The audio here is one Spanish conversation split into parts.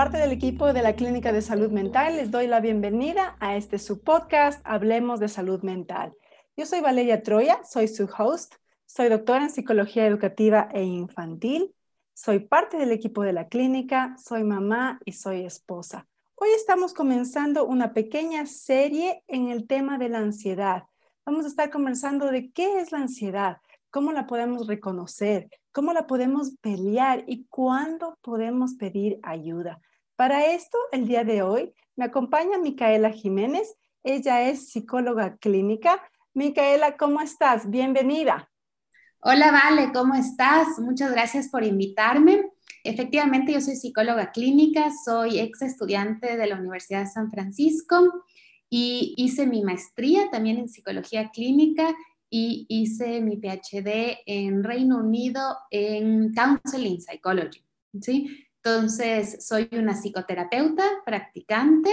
parte del equipo de la Clínica de Salud Mental, les doy la bienvenida a este su podcast, Hablemos de Salud Mental. Yo soy Valeria Troya, soy su host, soy doctora en Psicología Educativa e Infantil, soy parte del equipo de la clínica, soy mamá y soy esposa. Hoy estamos comenzando una pequeña serie en el tema de la ansiedad. Vamos a estar conversando de qué es la ansiedad, cómo la podemos reconocer, cómo la podemos pelear y cuándo podemos pedir ayuda. Para esto, el día de hoy me acompaña Micaela Jiménez. Ella es psicóloga clínica. Micaela, ¿cómo estás? Bienvenida. Hola, Vale, ¿cómo estás? Muchas gracias por invitarme. Efectivamente, yo soy psicóloga clínica, soy ex estudiante de la Universidad de San Francisco y hice mi maestría también en psicología clínica y hice mi PhD en Reino Unido en Counseling Psychology. ¿sí? Entonces, soy una psicoterapeuta practicante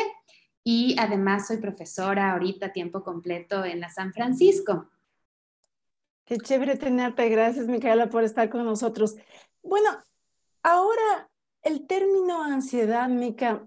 y además soy profesora ahorita a tiempo completo en la San Francisco. Qué chévere tenerte. Gracias, Micaela, por estar con nosotros. Bueno, ahora el término ansiedad, Mica,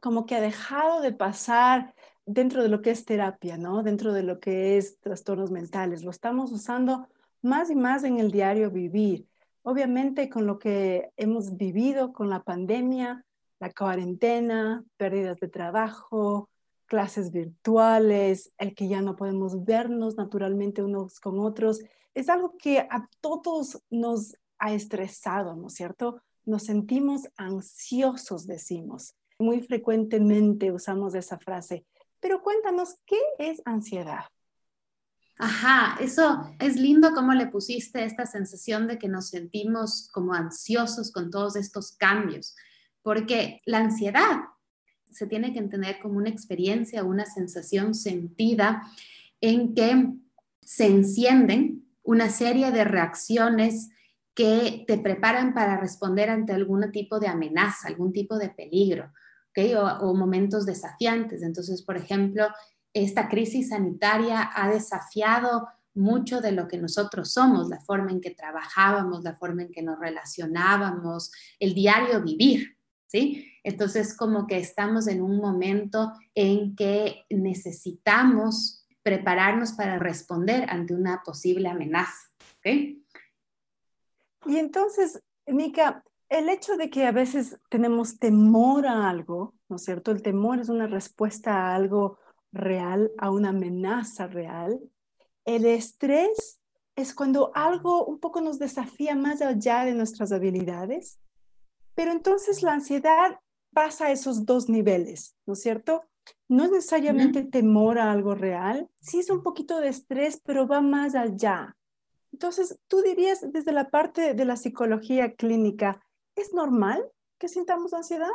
como que ha dejado de pasar dentro de lo que es terapia, ¿no? Dentro de lo que es trastornos mentales. Lo estamos usando más y más en el diario vivir. Obviamente con lo que hemos vivido con la pandemia, la cuarentena, pérdidas de trabajo, clases virtuales, el que ya no podemos vernos naturalmente unos con otros, es algo que a todos nos ha estresado, ¿no es cierto? Nos sentimos ansiosos, decimos. Muy frecuentemente usamos esa frase. Pero cuéntanos, ¿qué es ansiedad? Ajá, eso es lindo cómo le pusiste esta sensación de que nos sentimos como ansiosos con todos estos cambios, porque la ansiedad se tiene que entender como una experiencia, una sensación sentida en que se encienden una serie de reacciones que te preparan para responder ante algún tipo de amenaza, algún tipo de peligro o, momentos desafiantes. Entonces, por ejemplo, esta crisis sanitaria ha desafiado mucho de lo que nosotros somos, la forma en que trabajábamos, la forma en que nos relacionábamos, el diario vivir, ¿sí? Entonces, como que estamos en un momento en que necesitamos prepararnos para responder ante una posible amenaza, ¿ok? Y entonces, Nika, el hecho de que a veces tenemos temor a algo, ¿no es cierto? El temor es una respuesta a algo real, a una amenaza real. El estrés es cuando algo un poco nos desafía más allá de nuestras habilidades. Pero entonces la ansiedad pasa a esos dos niveles, ¿no es cierto? No es necesariamente temor a algo real, sí es un poquito de estrés, pero va más allá. Entonces, tú dirías desde la parte de la psicología clínica, ¿Es normal que sintamos ansiedad?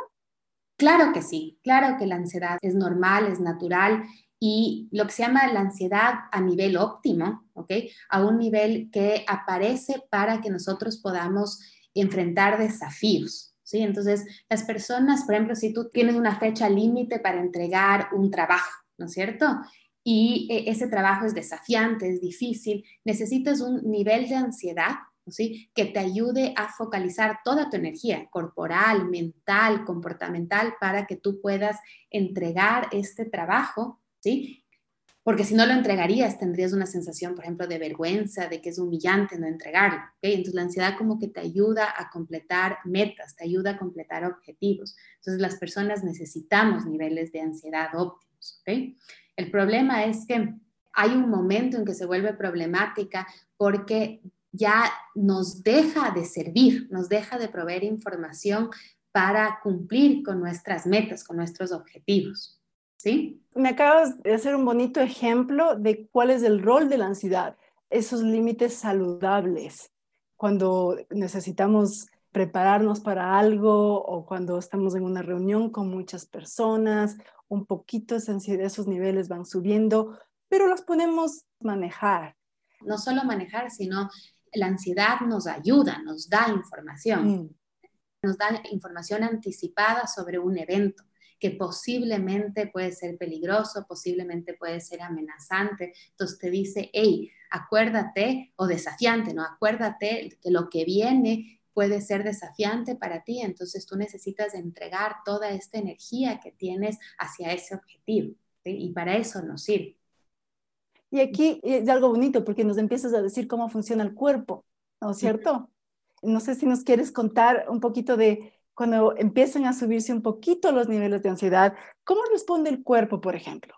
Claro que sí, claro que la ansiedad es normal, es natural y lo que se llama la ansiedad a nivel óptimo, ¿ok? A un nivel que aparece para que nosotros podamos enfrentar desafíos, ¿sí? Entonces, las personas, por ejemplo, si tú tienes una fecha límite para entregar un trabajo, ¿no es cierto? Y eh, ese trabajo es desafiante, es difícil, necesitas un nivel de ansiedad que te ayude a focalizar toda tu energía corporal, mental, comportamental para que tú puedas entregar este trabajo, ¿sí? Porque si no lo entregarías, tendrías una sensación, por ejemplo, de vergüenza, de que es humillante no entregarlo. Entonces, la ansiedad como que te ayuda a completar metas, te ayuda a completar objetivos. Entonces, las personas necesitamos niveles de ansiedad óptimos. El problema es que hay un momento en que se vuelve problemática porque ya nos deja de servir, nos deja de proveer información para cumplir con nuestras metas, con nuestros objetivos. ¿Sí? Me acabas de hacer un bonito ejemplo de cuál es el rol de la ansiedad, esos límites saludables, cuando necesitamos prepararnos para algo o cuando estamos en una reunión con muchas personas, un poquito esos niveles van subiendo, pero los podemos manejar. No solo manejar, sino la ansiedad nos ayuda, nos da información, mm. nos da información anticipada sobre un evento que posiblemente puede ser peligroso, posiblemente puede ser amenazante. Entonces te dice, hey, acuérdate, o desafiante, ¿no? Acuérdate que lo que viene puede ser desafiante para ti, entonces tú necesitas entregar toda esta energía que tienes hacia ese objetivo. Y para eso nos sirve. Y aquí es algo bonito porque nos empiezas a decir cómo funciona el cuerpo, ¿no es cierto? No sé si nos quieres contar un poquito de cuando empiezan a subirse un poquito los niveles de ansiedad, ¿cómo responde el cuerpo, por ejemplo?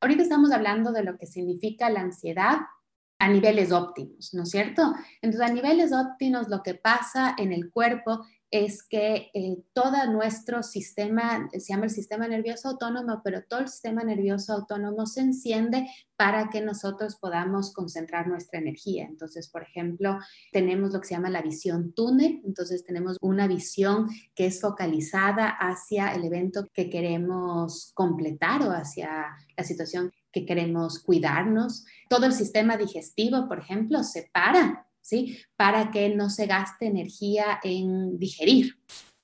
Ahorita estamos hablando de lo que significa la ansiedad a niveles óptimos, ¿no es cierto? Entonces, a niveles óptimos, lo que pasa en el cuerpo es que eh, todo nuestro sistema, se llama el sistema nervioso autónomo, pero todo el sistema nervioso autónomo se enciende para que nosotros podamos concentrar nuestra energía. Entonces, por ejemplo, tenemos lo que se llama la visión túnel, entonces tenemos una visión que es focalizada hacia el evento que queremos completar o hacia la situación que queremos cuidarnos. Todo el sistema digestivo, por ejemplo, se para ¿sí? Para que no se gaste energía en digerir,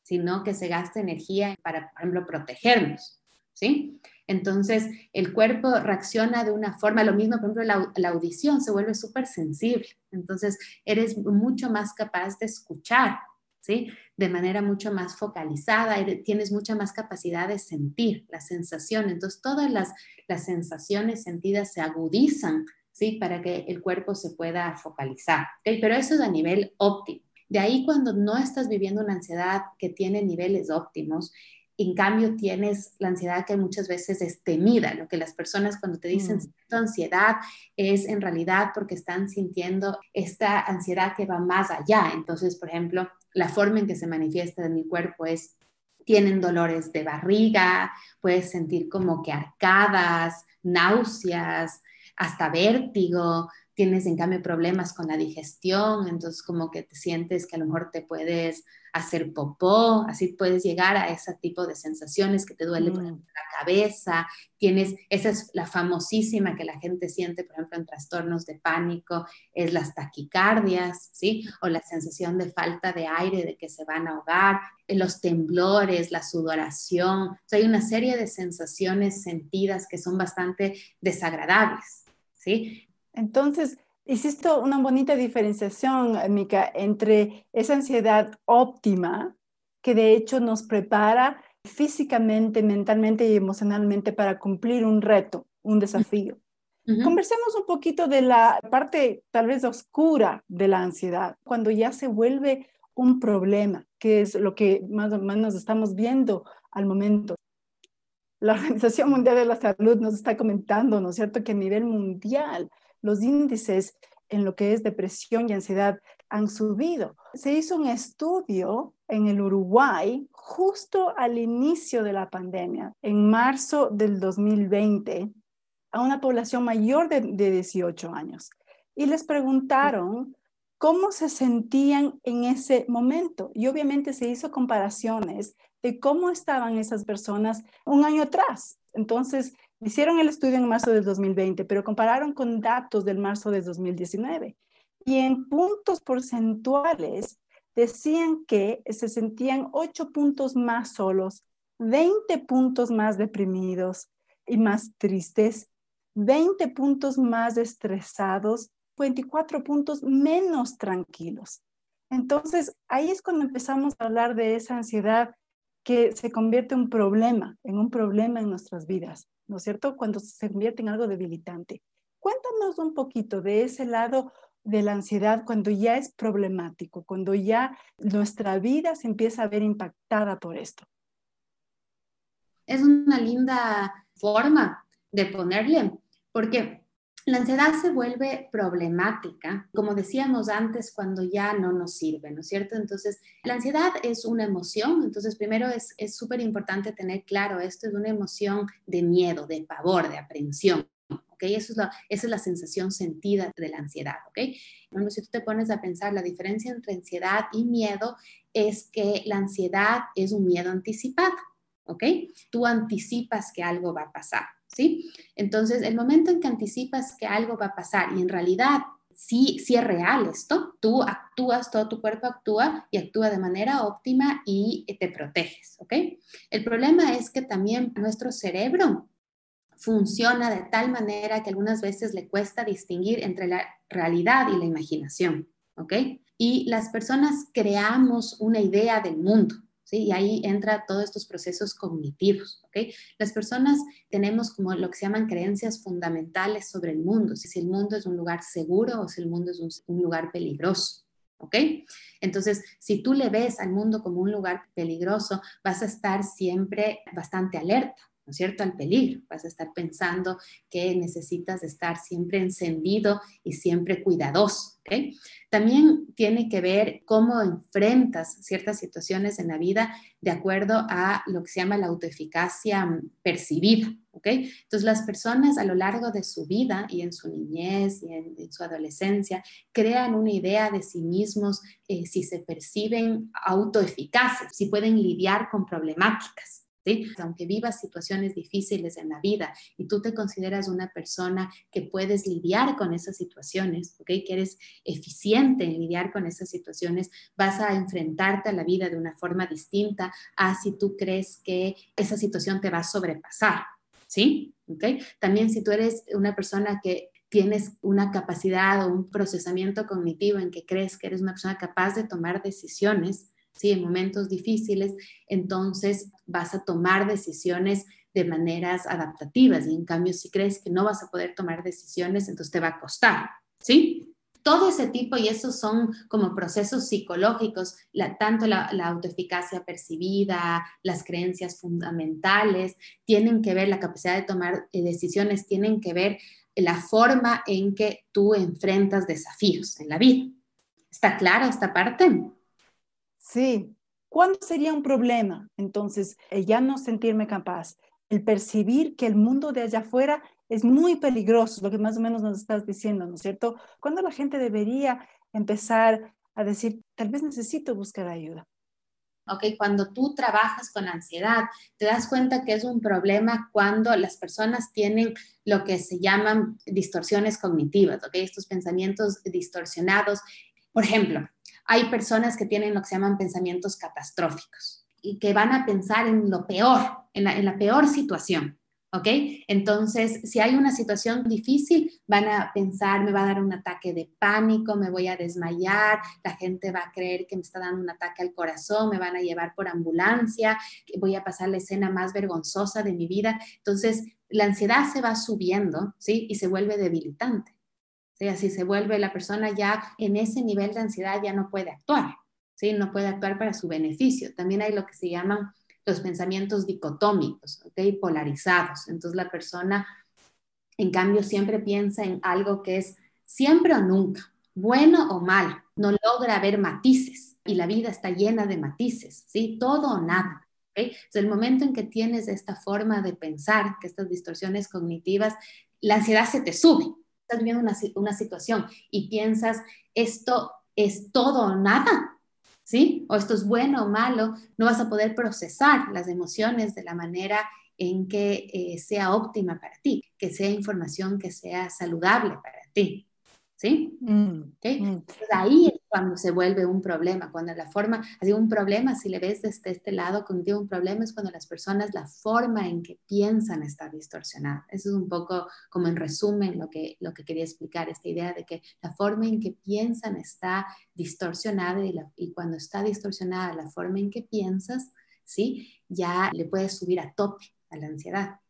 sino que se gaste energía para, por ejemplo, protegernos, ¿sí? Entonces, el cuerpo reacciona de una forma, lo mismo, por ejemplo, la, audición se vuelve súper sensible. Entonces, eres mucho más capaz de escuchar, ¿sí? De manera mucho más focalizada, tienes mucha más capacidad de sentir la sensación. Entonces, todas las, las sensaciones sentidas se agudizan ¿sí? Para que el cuerpo se pueda focalizar, Pero eso es a nivel óptimo. De ahí cuando no estás viviendo una ansiedad que tiene niveles óptimos, en cambio tienes la ansiedad que muchas veces es temida, lo que las personas cuando te dicen mm. ansiedad es en realidad porque están sintiendo esta ansiedad que va más allá. Entonces, por ejemplo, la forma en que se manifiesta en mi cuerpo es tienen dolores de barriga, puedes sentir como que arcadas, náuseas, hasta vértigo, tienes en cambio problemas con la digestión, entonces como que te sientes que a lo mejor te puedes hacer popó, así puedes llegar a ese tipo de sensaciones que te duele por ejemplo, mm. la cabeza, tienes, esa es la famosísima que la gente siente, por ejemplo, en trastornos de pánico, es las taquicardias, ¿sí? O la sensación de falta de aire, de que se van a ahogar, los temblores, la sudoración, o sea, hay una serie de sensaciones sentidas que son bastante desagradables. ¿Sí? Entonces, hiciste una bonita diferenciación, Mica, entre esa ansiedad óptima, que de hecho nos prepara físicamente, mentalmente y emocionalmente para cumplir un reto, un desafío. Conversemos un poquito de la parte tal vez oscura de la ansiedad, cuando ya se vuelve un problema, que es lo que más o menos estamos viendo al momento. La Organización Mundial de la Salud nos está comentando, ¿no es cierto?, que a nivel mundial los índices en lo que es depresión y ansiedad han subido. Se hizo un estudio en el Uruguay justo al inicio de la pandemia, en marzo del 2020, a una población mayor de, de 18 años. Y les preguntaron cómo se sentían en ese momento. Y obviamente se hizo comparaciones de cómo estaban esas personas un año atrás. Entonces, hicieron el estudio en marzo del 2020, pero compararon con datos del marzo de 2019. Y en puntos porcentuales decían que se sentían 8 puntos más solos, 20 puntos más deprimidos y más tristes, 20 puntos más estresados, 24 puntos menos tranquilos. Entonces, ahí es cuando empezamos a hablar de esa ansiedad que se convierte en un problema, en un problema en nuestras vidas, ¿no es cierto? Cuando se convierte en algo debilitante. Cuéntanos un poquito de ese lado de la ansiedad cuando ya es problemático, cuando ya nuestra vida se empieza a ver impactada por esto. Es una linda forma de ponerle, porque la ansiedad se vuelve problemática, como decíamos antes, cuando ya no nos sirve, ¿no es cierto? Entonces, la ansiedad es una emoción, entonces primero es súper importante tener claro, esto es una emoción de miedo, de pavor, de aprensión. ¿ok? Eso es la, esa es la sensación sentida de la ansiedad, ¿ok? Bueno, si tú te pones a pensar, la diferencia entre ansiedad y miedo es que la ansiedad es un miedo anticipado, ¿ok? Tú anticipas que algo va a pasar. Entonces, el momento en que anticipas que algo va a pasar y en realidad sí, sí es real esto, tú actúas, todo tu cuerpo actúa y actúa de manera óptima y te proteges, ¿ok? El problema es que también nuestro cerebro funciona de tal manera que algunas veces le cuesta distinguir entre la realidad y la imaginación, ¿ok? Y las personas creamos una idea del mundo. Y ahí entra todos estos procesos cognitivos, ¿ok? Las personas tenemos como lo que se llaman creencias fundamentales sobre el mundo, si el mundo es un lugar seguro o si el mundo es un, un lugar peligroso, ¿ok? Entonces, si tú le ves al mundo como un lugar peligroso, vas a estar siempre bastante alerta, ¿no es cierto?, al peligro. Vas a estar pensando que necesitas estar siempre encendido y siempre cuidadoso. También tiene que ver cómo enfrentas ciertas situaciones en la vida de acuerdo a lo que se llama la autoeficacia percibida. ¿ok? Entonces, las personas a lo largo de su vida y en su niñez y en, su adolescencia crean una idea de sí mismos eh, si se perciben autoeficaces, si pueden lidiar con problemáticas. Aunque vivas situaciones difíciles en la vida y tú te consideras una persona que puedes lidiar con esas situaciones, ¿ok? Que eres eficiente en lidiar con esas situaciones, vas a enfrentarte a la vida de una forma distinta a si tú crees que esa situación te va a sobrepasar, ¿sí? ¿Ok? También si tú eres una persona que tienes una capacidad o un procesamiento cognitivo en que crees que eres una persona capaz de tomar decisiones, ¿sí? En momentos difíciles, entonces vas a tomar decisiones de maneras adaptativas y en cambio si crees que no vas a poder tomar decisiones, entonces te va a costar, ¿sí? Todo ese tipo, y esos son como procesos psicológicos, tanto la, la autoeficacia percibida, las creencias fundamentales, tienen que ver, la capacidad de tomar eh, decisiones, tienen que ver la forma en que tú enfrentas desafíos en la vida. ¿Está clara esta parte? Sí. ¿Cuándo sería un problema? Entonces, el ya no sentirme capaz, el percibir que el mundo de allá afuera es muy peligroso, lo que más o menos nos estás diciendo, ¿no es cierto? ¿Cuándo la gente debería empezar a decir, tal vez necesito buscar ayuda? ¿ok? Cuando tú trabajas con ansiedad, te das cuenta que es un problema cuando las personas tienen lo que se llaman distorsiones cognitivas, ¿ok? Estos pensamientos distorsionados. Por ejemplo, hay personas que tienen lo que se llaman pensamientos catastróficos y que van a pensar en lo peor, en la, peor situación. ¿Ok? Entonces, si hay una situación difícil, van a pensar, me va a dar un ataque de pánico, me voy a desmayar, la gente va a creer que me está dando un ataque al corazón, me van a llevar por ambulancia, voy a pasar la escena más vergonzosa de mi vida. Entonces, la ansiedad se va subiendo, ¿sí? Y se vuelve debilitante. ¿Sí? Así se vuelve la persona ya en ese nivel de ansiedad ya no puede actuar, ¿sí? No puede actuar para su beneficio. También hay lo que se llaman los pensamientos dicotómicos, ¿ok? Polarizados. Entonces la persona, en cambio, siempre piensa en algo que es siempre o nunca, bueno o mal, no logra ver matices y la vida está llena de matices, ¿sí? Todo o nada. Entonces, el momento en que tienes esta forma de pensar, que estas distorsiones cognitivas, la ansiedad se te sube, estás viviendo una, una situación y piensas, esto es todo o nada, ¿sí? O esto es bueno o malo, no vas a poder procesar las emociones de la manera en que eh, sea óptima para ti, que sea información que sea saludable para ti. ¿Sí? Mm, mm. ahí es cuando se vuelve un problema, cuando la forma, así un problema, si le ves desde este lado contigo, un problema es cuando las personas, la forma en que piensan está distorsionada. Eso es un poco como en resumen lo que, lo que quería explicar, esta idea de que la forma en que piensan está distorsionada y, y cuando está distorsionada la forma en que piensas, ¿sí? Ya le puedes subir a tope a la ansiedad.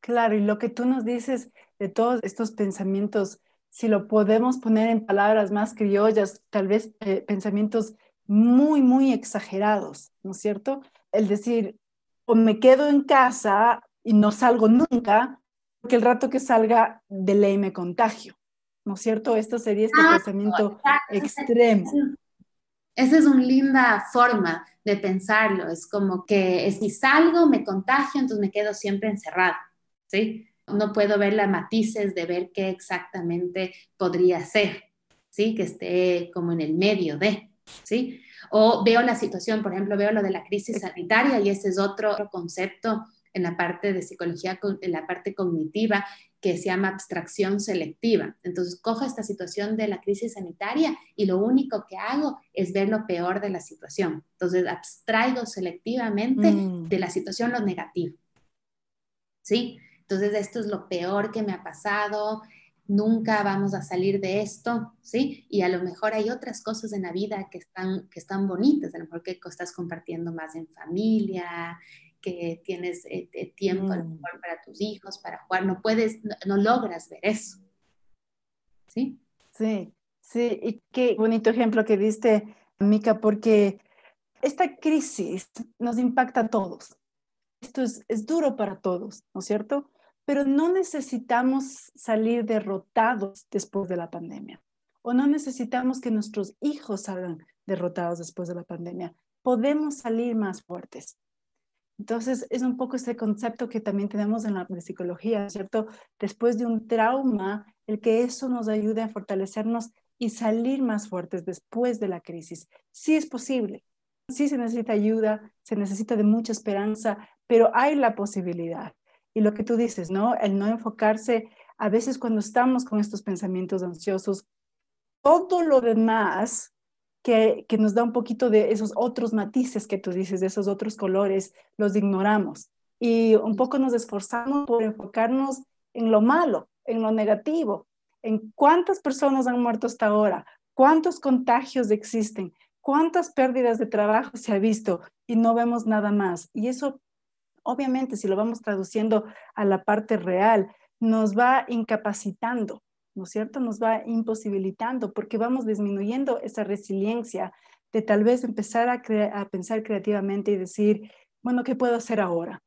Claro, y lo que tú nos dices de todos estos pensamientos si lo podemos poner en palabras más criollas, tal vez eh, pensamientos muy, muy exagerados, ¿no es cierto? El decir, o me quedo en casa y no salgo nunca, porque el rato que salga de ley me contagio, ¿no es cierto? Esto sería este ah, pensamiento extremo. Esa es una linda forma de pensarlo, es como que si salgo me contagio, entonces me quedo siempre encerrado, ¿sí? No puedo ver las matices de ver qué exactamente podría ser, ¿sí? Que esté como en el medio de, ¿sí? O veo la situación, por ejemplo, veo lo de la crisis sanitaria y ese es otro concepto en la parte de psicología, en la parte cognitiva, que se llama abstracción selectiva. Entonces, cojo esta situación de la crisis sanitaria y lo único que hago es ver lo peor de la situación. Entonces, abstraigo selectivamente mm. de la situación lo negativo. ¿Sí? Entonces, esto es lo peor que me ha pasado. nunca vamos a salir de esto, ¿sí? Y a lo mejor hay otras cosas en la vida que están, que están bonitas, a lo mejor que estás compartiendo más en familia, que tienes eh, eh, tiempo mm. para tus hijos, para jugar, no puedes, no, logras ver eso, ¿sí? Sí, sí, y qué bonito ejemplo que diste, Mica, porque esta crisis nos impacta a todos. Esto es, es duro para todos, ¿no es cierto? Pero no necesitamos salir derrotados después de la pandemia o no necesitamos que nuestros hijos salgan derrotados después de la pandemia. Podemos salir más fuertes. Entonces, es un poco este concepto que también tenemos en la psicología, ¿cierto? Después de un trauma, el que eso nos ayude a fortalecernos y salir más fuertes después de la crisis. Sí es posible, sí se necesita ayuda, se necesita de mucha esperanza, pero hay la posibilidad. Y lo que tú dices, ¿no? El no enfocarse, a veces cuando estamos con estos pensamientos ansiosos, todo lo demás que, que nos da un poquito de esos otros matices que tú dices, de esos otros colores, los ignoramos. Y un poco nos esforzamos por enfocarnos en lo malo, en lo negativo, en cuántas personas han muerto hasta ahora, cuántos contagios existen, cuántas pérdidas de trabajo se ha visto y no vemos nada más. Y eso obviamente si lo vamos traduciendo a la parte real, nos va incapacitando, ¿no es cierto? Nos va imposibilitando porque vamos disminuyendo esa resiliencia de tal vez empezar a, a pensar creativamente y decir, bueno, ¿qué puedo hacer ahora?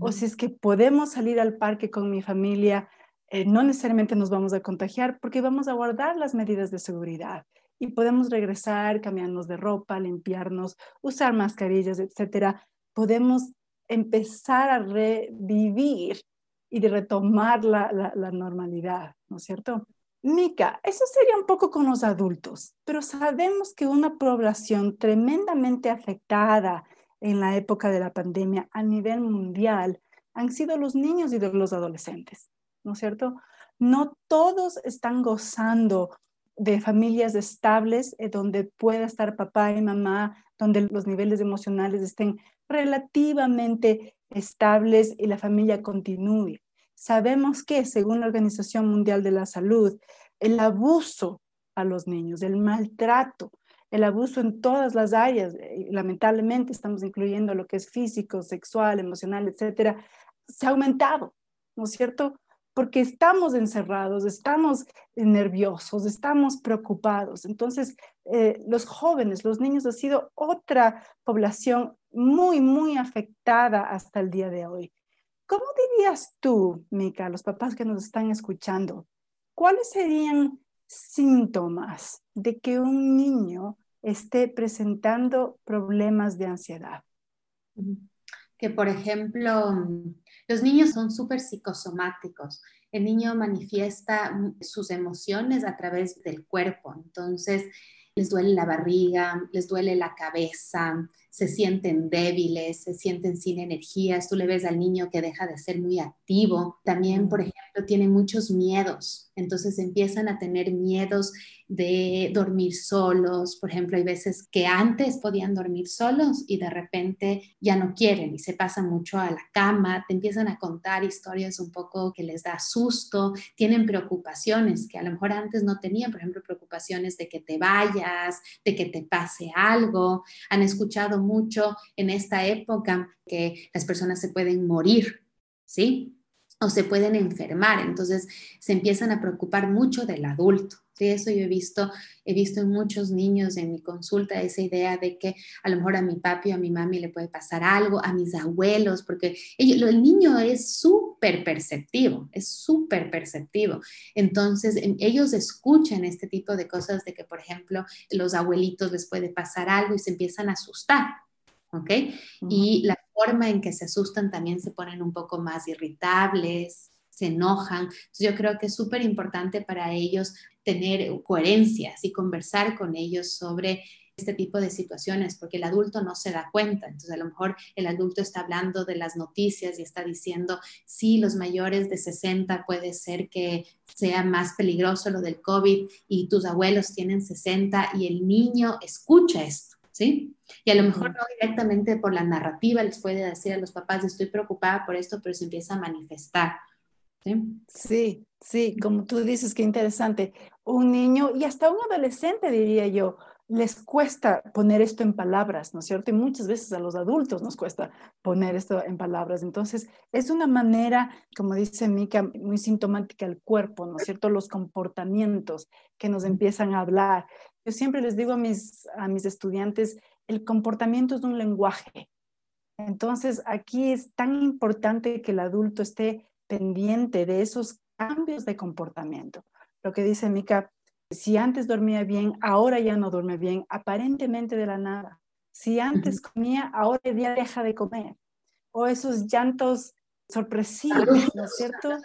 O si es que podemos salir al parque con mi familia, eh, no necesariamente nos vamos a contagiar porque vamos a guardar las medidas de seguridad y podemos regresar, cambiarnos de ropa, limpiarnos, usar mascarillas, etcétera. Podemos empezar a revivir y de retomar la, la, normalidad, ¿no es cierto? Mica, eso sería un poco con los adultos, pero sabemos que una población tremendamente afectada en la época de la pandemia a nivel mundial han sido los niños y los adolescentes, ¿no es cierto? No todos están gozando de familias estables eh, donde pueda estar papá y mamá, donde los niveles emocionales estén relativamente estables y la familia continúe. Sabemos que, según la Organización Mundial de la Salud, el abuso a los niños, el maltrato, el abuso en todas las áreas, eh, lamentablemente estamos incluyendo lo que es físico, sexual, emocional, etcétera, se ha aumentado, ¿no es cierto? Porque estamos encerrados, estamos nerviosos, estamos preocupados. Entonces, eh, los jóvenes, los niños, ha sido otra población muy, muy afectada hasta el día de hoy. ¿Cómo dirías tú, Mica, los papás que nos están escuchando, cuáles serían síntomas de que un niño esté presentando problemas de ansiedad? Que, por ejemplo, los niños son súper psicosomáticos. El niño manifiesta sus emociones a través del cuerpo. Entonces, les duele la barriga, les duele la cabeza, se sienten débiles, se sienten sin energías. Tú le ves al niño que deja de ser muy activo. También, por ejemplo, tiene muchos miedos. Entonces empiezan a tener miedos de dormir solos. Por ejemplo, hay veces que antes podían dormir solos y de repente ya no quieren y se pasan mucho a la cama, te empiezan a contar historias un poco que les da susto, tienen preocupaciones que a lo mejor antes no tenían, por ejemplo, preocupaciones de que te vayas, de que te pase algo. Han escuchado mucho en esta época que las personas se pueden morir, ¿sí? o se pueden enfermar, entonces se empiezan a preocupar mucho del adulto. Sí, eso yo he visto, he visto en muchos niños en mi consulta esa idea de que a lo mejor a mi papi o a mi mami le puede pasar algo, a mis abuelos, porque el niño es súper perceptivo, es súper perceptivo. Entonces, ellos escuchan este tipo de cosas de que, por ejemplo, los abuelitos les puede pasar algo y se empiezan a asustar. ¿Ok? Y la forma en que se asustan también se ponen un poco más irritables, se enojan. Entonces yo creo que es súper importante para ellos tener coherencias y conversar con ellos sobre este tipo de situaciones, porque el adulto no se da cuenta. Entonces, a lo mejor el adulto está hablando de las noticias y está diciendo, sí, los mayores de 60 puede ser que sea más peligroso lo del COVID y tus abuelos tienen 60 y el niño escucha esto, ¿sí? Y a lo mejor no directamente por la narrativa les puede decir a los papás, estoy preocupada por esto, pero se empieza a manifestar. ¿sí? Sí, sí, como tú dices, qué interesante. Un niño y hasta un adolescente, diría yo, les cuesta poner esto en palabras, ¿no es cierto? Y muchas veces a los adultos nos cuesta poner esto en palabras. Entonces, es una manera, como dice Mika, muy sintomática el cuerpo, ¿no es cierto? Los comportamientos que nos empiezan a hablar. Yo siempre les digo a mis, a mis estudiantes, el comportamiento es un lenguaje. Entonces, aquí es tan importante que el adulto esté pendiente de esos cambios de comportamiento. Lo que dice Mika, si antes dormía bien, ahora ya no duerme bien, aparentemente de la nada. Si antes comía, ahora ya deja de comer. O esos llantos sorpresivos, ¿no es cierto?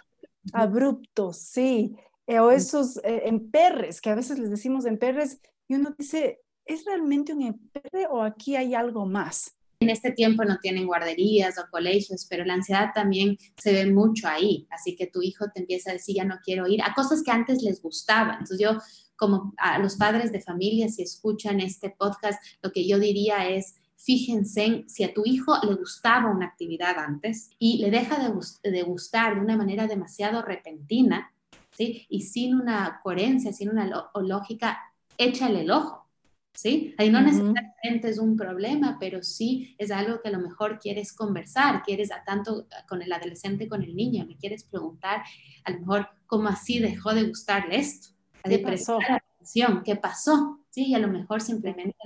Abruptos, sí. Eh, o esos eh, emperres, que a veces les decimos emperres, y uno dice, ¿es realmente un emperre o aquí hay algo más? En este tiempo no tienen guarderías o colegios, pero la ansiedad también se ve mucho ahí. Así que tu hijo te empieza a decir, ya no quiero ir, a cosas que antes les gustaban. Entonces yo, como a los padres de familia, si escuchan este podcast, lo que yo diría es, fíjense en si a tu hijo le gustaba una actividad antes y le deja de, de gustar de una manera demasiado repentina, ¿sí? Y sin una coherencia, sin una lógica, échale el ojo ¿sí? Ahí no necesariamente es un problema, pero sí es algo que a lo mejor quieres conversar, quieres a tanto con el adolescente, con el niño, me quieres preguntar, a lo mejor, ¿cómo así dejó de gustarle esto? ¿Qué pasó? ¿Qué pasó? Sí, y a lo mejor simplemente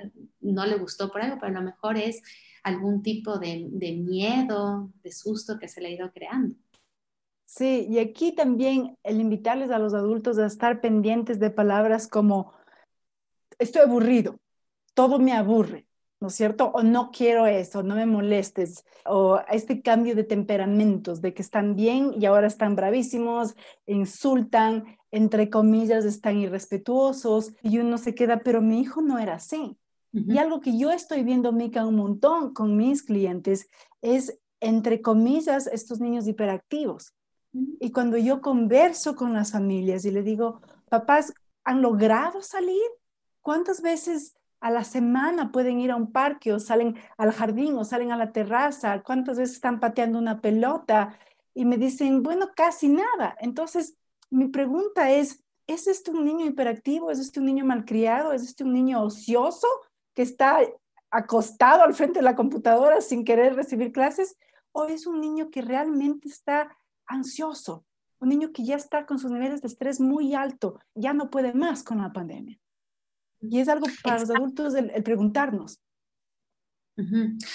no le gustó por algo, pero a lo mejor es algún tipo de, de miedo, de susto que se le ha ido creando. Sí, y aquí también el invitarles a los adultos a estar pendientes de palabras como estoy aburrido, todo me aburre, ¿no es cierto? O no quiero eso, no me molestes, o este cambio de temperamentos, de que están bien y ahora están bravísimos, insultan, entre comillas, están irrespetuosos, y uno se queda, pero mi hijo no era así. Y algo que yo estoy viendo, Mica, un montón con mis clientes es, entre comillas, estos niños hiperactivos. Y cuando yo converso con las familias y le digo, papás, ¿han logrado salir? ¿Cuántas veces a la semana pueden ir a un parque o salen al jardín o salen a la terraza? ¿Cuántas veces están pateando una pelota? Y me dicen, bueno, casi nada. Entonces, mi pregunta es, ¿es este un niño hiperactivo? ¿Es este un niño malcriado? ¿Es este un niño ocioso que está acostado al frente de la computadora sin querer recibir clases? ¿O es un niño que realmente está ansioso? Un niño que ya está con sus niveles de estrés muy alto, ya no puede más con la pandemia. Y es algo para los adultos el, preguntarnos.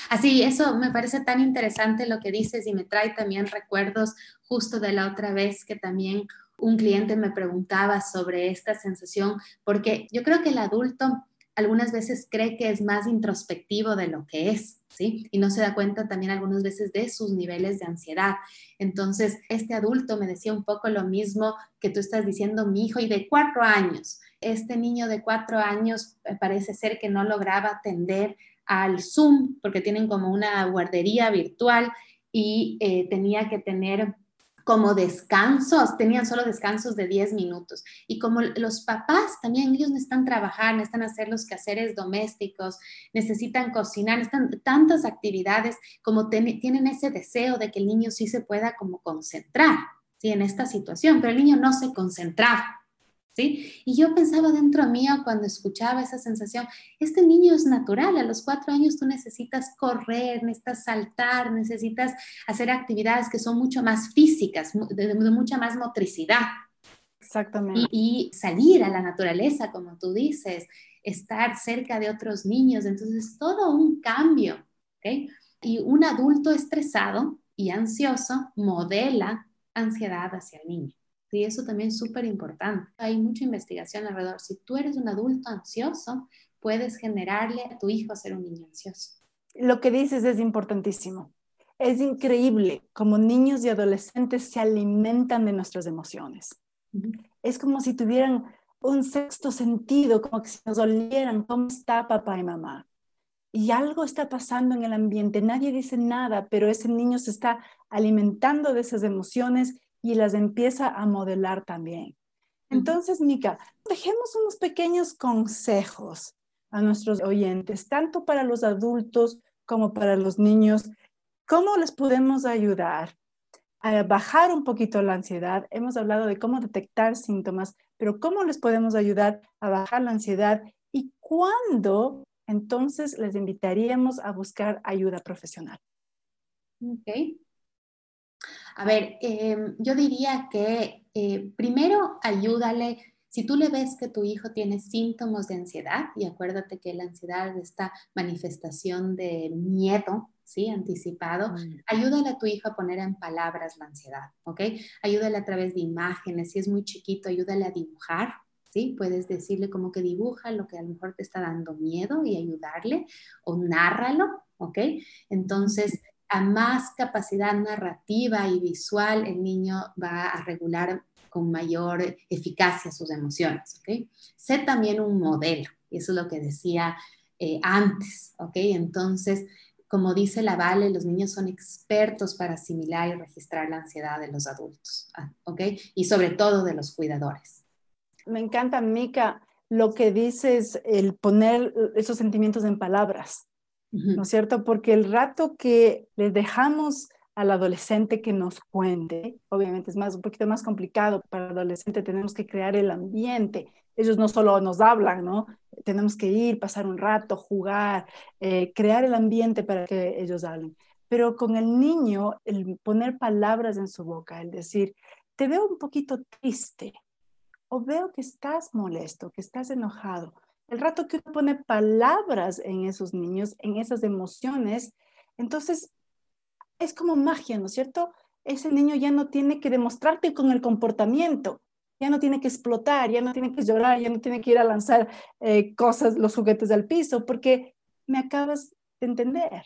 Así, eso me parece tan interesante lo que dices y me trae también recuerdos justo de la otra vez que también un cliente me preguntaba sobre esta sensación, porque yo creo que el adulto algunas veces cree que es más introspectivo de lo que es, ¿sí? Y no se da cuenta también algunas veces de sus niveles de ansiedad. Entonces, este adulto me decía un poco lo mismo que tú estás diciendo, mi hijo, y de cuatro años. Este niño de cuatro años eh, parece ser que no lograba atender al Zoom porque tienen como una guardería virtual y eh, tenía que tener como descansos, tenían solo descansos de 10 minutos. Y como los papás también, ellos necesitan trabajar, necesitan hacer los quehaceres domésticos, necesitan cocinar, necesitan tantas actividades, como tienen ese deseo de que el niño sí se pueda como concentrar, ¿sí? En esta situación, pero el niño no se concentraba. ¿Sí? Y yo pensaba dentro mío cuando escuchaba esa sensación, este niño es natural, a los cuatro años tú necesitas correr, necesitas saltar, necesitas hacer actividades que son mucho más físicas, de, mucha más motricidad. Exactamente. Y, salir a la naturaleza, como tú dices, estar cerca de otros niños, entonces todo un cambio, ¿ok? Y un adulto estresado y ansioso modela ansiedad hacia el niño. Y eso también es súper importante. Hay mucha investigación alrededor. Si tú eres un adulto ansioso, puedes generarle a tu hijo ser un niño ansioso. Lo que dices es importantísimo. Es increíble cómo niños y adolescentes se alimentan de nuestras emociones. Es como si tuvieran un sexto sentido, como que si nos olieran cómo está papá y mamá. Y algo está pasando en el ambiente. Nadie dice nada, pero ese niño se está alimentando de esas emociones y las empieza a modelar también. Entonces, Mica, dejemos unos pequeños consejos a nuestros oyentes, tanto para los adultos como para los niños. ¿Cómo les podemos ayudar a bajar un poquito la ansiedad. Hemos hablado de cómo detectar síntomas, pero cómo les podemos ayudar a bajar la ansiedad y cuándo entonces les invitaríamos a buscar ayuda profesional. Ok. A ver, em, yo diría que eh, primero ayúdale si tú le ves que tu hijo tiene síntomas de ansiedad, y acuérdate que la ansiedad es esta manifestación de miedo, ¿sí? Anticipado, mm. ayúdale a tu hijo a poner en palabras la ansiedad, ¿ok? Ayúdale a través de imágenes, si es muy chiquito, ayúdale a dibujar, ¿sí? Puedes decirle como que dibuja lo que a lo mejor te está dando miedo y ayudarle, o nárralo, ¿ok? Entonces, a más capacidad narrativa y visual, el niño va a regular con mayor eficacia sus emociones. ¿ok? Sé también un modelo, y eso es lo que decía eh, antes. ¿ok? Entonces, como dice la Vale, los niños son expertos para asimilar y registrar la ansiedad de los adultos, ah, ¿ok? Y sobre todo de los cuidadores. Me encanta, Mica, lo que dices, el poner esos sentimientos en palabras, ¿no es cierto? Porque el rato que les dejamos al adolescente que nos cuente. Obviamente es más, un poquito más complicado para el adolescente, tenemos que crear el ambiente. Ellos no solo nos hablan, ¿no? Tenemos que ir, pasar un rato, jugar, eh, crear el ambiente para que ellos hablen. Pero con el niño, el poner palabras en su boca, el decir, te veo un poquito triste o veo que estás molesto, que estás enojado. El rato que uno pone palabras en esos niños, en esas emociones, entonces es como magia, ¿no es cierto? Ese niño ya no tiene que demostrarte con el comportamiento, ya no tiene que explotar, ya no tiene que llorar, ya no tiene que ir a lanzar eh, cosas, los juguetes al piso, porque me acabas de entender.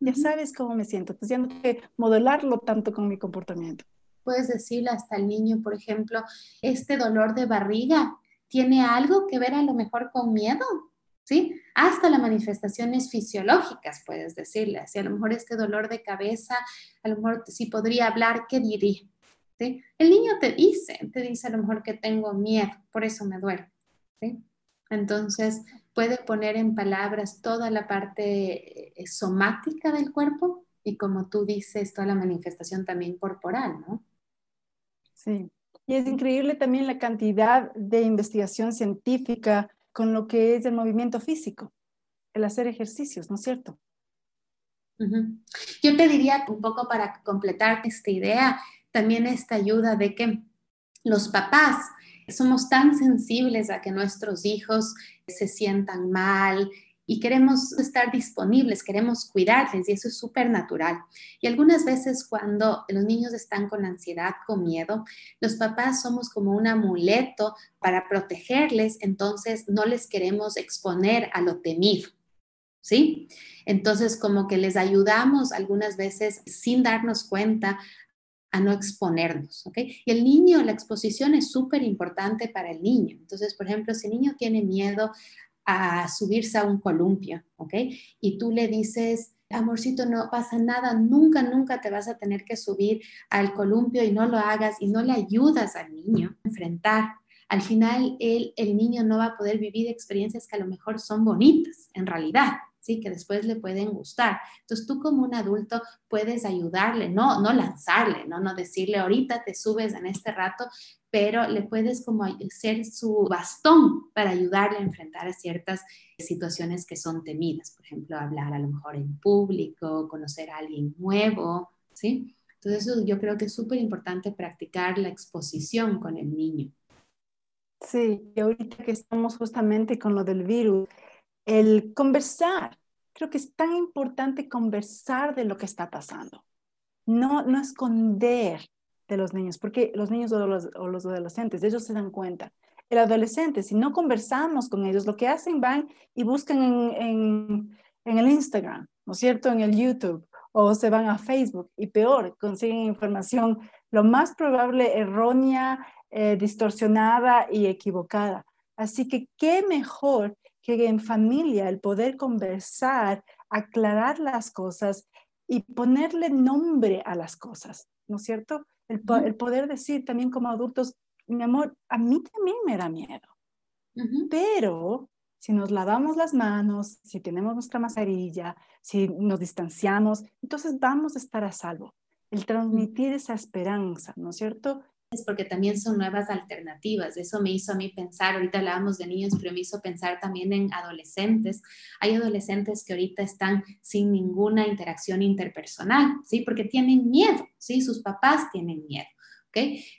Ya sabes cómo me siento, entonces ya no tengo que modelarlo tanto con mi comportamiento. Puedes decirle hasta al niño, por ejemplo, este dolor de barriga tiene algo que ver a lo mejor con miedo. ¿sí? Hasta las manifestaciones fisiológicas, puedes decirle. Si a lo mejor este dolor de cabeza, a lo mejor si podría hablar, ¿qué diría? El niño te dice, te dice a lo mejor que tengo miedo, por eso me duele. Entonces, puede poner en palabras toda la parte eh, somática del cuerpo y como tú dices, toda la manifestación también corporal, ¿no? Sí. Y es increíble también la cantidad de investigación científica con lo que es el movimiento físico, el hacer ejercicios, ¿no es cierto? Yo te diría un poco para completar esta idea, también esta ayuda de que los papás somos tan sensibles a que nuestros hijos se sientan mal, y queremos estar disponibles, queremos cuidarles y eso es súper natural. Y algunas veces cuando los niños están con ansiedad, con miedo, los papás somos como un amuleto para protegerles, entonces no les queremos exponer a lo temido. ¿Sí? Entonces, como que les ayudamos algunas veces sin darnos cuenta a no exponernos, ¿ok? Y el niño, la exposición es súper importante para el niño. Entonces, por ejemplo, si el niño tiene miedo a subirse a un columpio, ¿ok? Y tú le dices, amorcito, no pasa nada, nunca, nunca te vas a tener que subir al columpio y no lo hagas y no le ayudas al niño a enfrentar. Al final, el niño no va a poder vivir experiencias que a lo mejor son bonitas, en realidad, ¿sí? Que después le pueden gustar. Entonces tú como un adulto puedes ayudarle, no, no lanzarle, ¿no? No decirle ahorita te subes en este rato, pero le puedes como ser su bastón para ayudarle a enfrentar a ciertas situaciones que son temidas. Por ejemplo, hablar a lo mejor en público, conocer a alguien nuevo, ¿sí? Entonces yo creo que es súper importante practicar la exposición con el niño. Sí, y ahorita que estamos justamente con lo del virus, el conversar. Creo que es tan importante conversar de lo que está pasando. No, no esconder de los niños, porque los niños o los, o los adolescentes, ellos se dan cuenta. El adolescente, si no conversamos con ellos, lo que hacen van y buscan en, en, el Instagram, ¿no es cierto? En el YouTube, o se van a Facebook y peor, consiguen información lo más probable errónea, eh, distorsionada y equivocada. Así que qué mejor que en familia el poder conversar, aclarar las cosas y ponerle nombre a las cosas, ¿no es cierto? El, poder decir también como adultos, mi amor, a mí también me da miedo, pero si nos lavamos las manos, si tenemos nuestra mascarilla, si nos distanciamos, entonces vamos a estar a salvo. el transmitir esa esperanza, ¿no es cierto? Es porque también son nuevas alternativas. Eso me hizo a mí pensar, ahorita hablábamos de niños, pero me hizo pensar también en adolescentes. Hay adolescentes que ahorita están sin ninguna interacción interpersonal, ¿sí? Porque tienen miedo, ¿sí? Sus papás tienen miedo.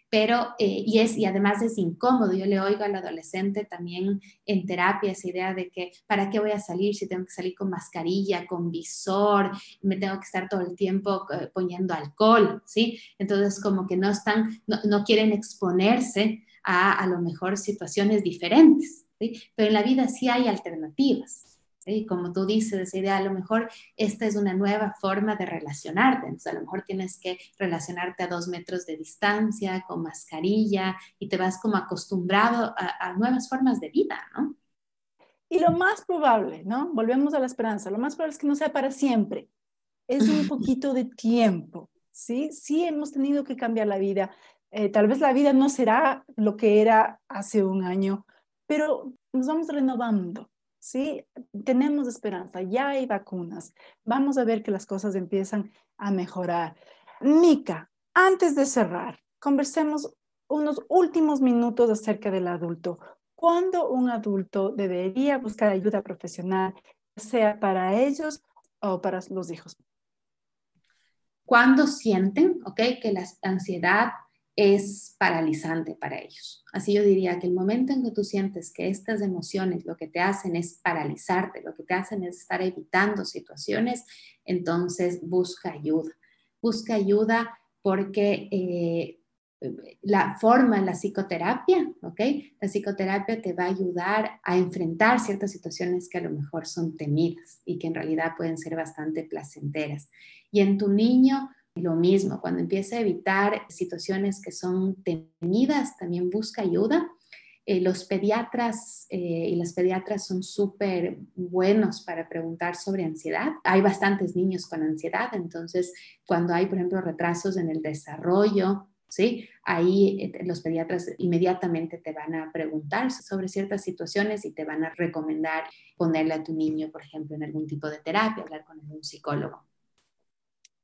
Pero, eh, y, es, y además es incómodo, yo le oigo al adolescente también en terapia esa idea de que, ¿para qué voy a salir si tengo que salir con mascarilla, con visor, me tengo que estar todo el tiempo eh, poniendo alcohol, ¿sí? Entonces, como que no están, no, no quieren exponerse a a lo mejor situaciones diferentes, ¿sí? Pero en la vida sí hay alternativas. Y como tú dices, esa idea, a lo mejor esta es una nueva forma de relacionarte. Entonces, a lo mejor tienes que relacionarte a dos metros de distancia, con mascarilla, y te vas como acostumbrado a, nuevas formas de vida, ¿no? Y lo más probable, ¿no? Volvemos a la esperanza, lo más probable es que no sea para siempre. Es un poquito de tiempo, ¿sí? Sí hemos tenido que cambiar la vida. Eh, tal vez la vida no será lo que era hace un año, pero nos vamos renovando ¿sí? Tenemos esperanza, ya hay vacunas. Vamos a ver que las cosas empiezan a mejorar. Mica, antes de cerrar, conversemos unos últimos minutos acerca del adulto. ¿Cuándo un adulto debería buscar ayuda profesional, sea para ellos o para los hijos? Cuando sienten, ¿ok? Que la ansiedad es paralizante para ellos. Así yo diría que el momento en que tú sientes que estas emociones lo que te hacen es paralizarte, lo que te hacen es estar evitando situaciones, entonces busca ayuda. Busca ayuda porque eh, la forma la psicoterapia, ¿ok? La psicoterapia te va a ayudar a enfrentar ciertas situaciones que a lo mejor son temidas y que en realidad pueden ser bastante placenteras. Y en tu niño, lo mismo, cuando empieza a evitar situaciones que son temidas, también busca ayuda. Eh, los pediatras eh, y las pediatras son súper buenos para preguntar sobre ansiedad. Hay bastantes niños con ansiedad, entonces cuando hay, por ejemplo, retrasos en el desarrollo, ¿sí? Ahí eh, los pediatras inmediatamente te van a preguntar sobre ciertas situaciones y te van a recomendar ponerle a tu niño, por ejemplo, en algún tipo de terapia, hablar con algún psicólogo.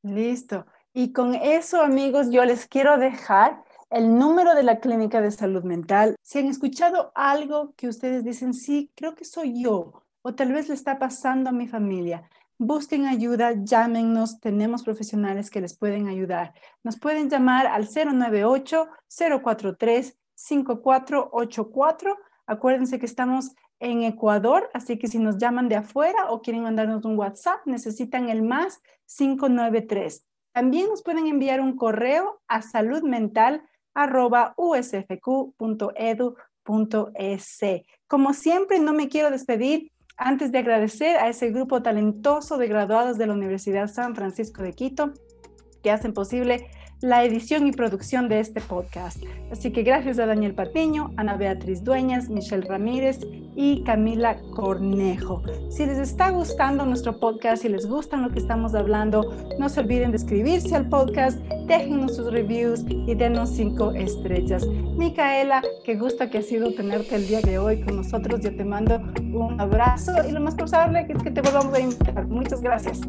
Listo. Y con eso, amigos, yo les quiero dejar el número de la clínica de salud mental. Si han escuchado algo que ustedes dicen, sí, creo que soy yo, o tal vez le está pasando a mi familia, busquen ayuda, llámenos, tenemos profesionales que les pueden ayudar. Nos pueden llamar al 098-043-5484. Acuérdense que estamos en Ecuador, así que si nos llaman de afuera o quieren mandarnos un WhatsApp, necesitan el más 593. También nos pueden enviar un correo a saludmental.usfq.edu.es. Como siempre, no me quiero despedir antes de agradecer a ese grupo talentoso de graduados de la Universidad San Francisco de Quito que hacen posible la edición y producción de este podcast. Así que gracias a Daniel Patiño, Ana Beatriz Dueñas, Michelle Ramírez y Camila Cornejo. Si les está gustando nuestro podcast, si les gusta lo que estamos hablando, no se olviden de suscribirse al podcast, déjenos sus reviews y denos cinco estrellas. Micaela, qué gusto que ha sido tenerte el día de hoy con nosotros. Yo te mando un abrazo y lo más probable es que te volvamos a invitar. Muchas gracias.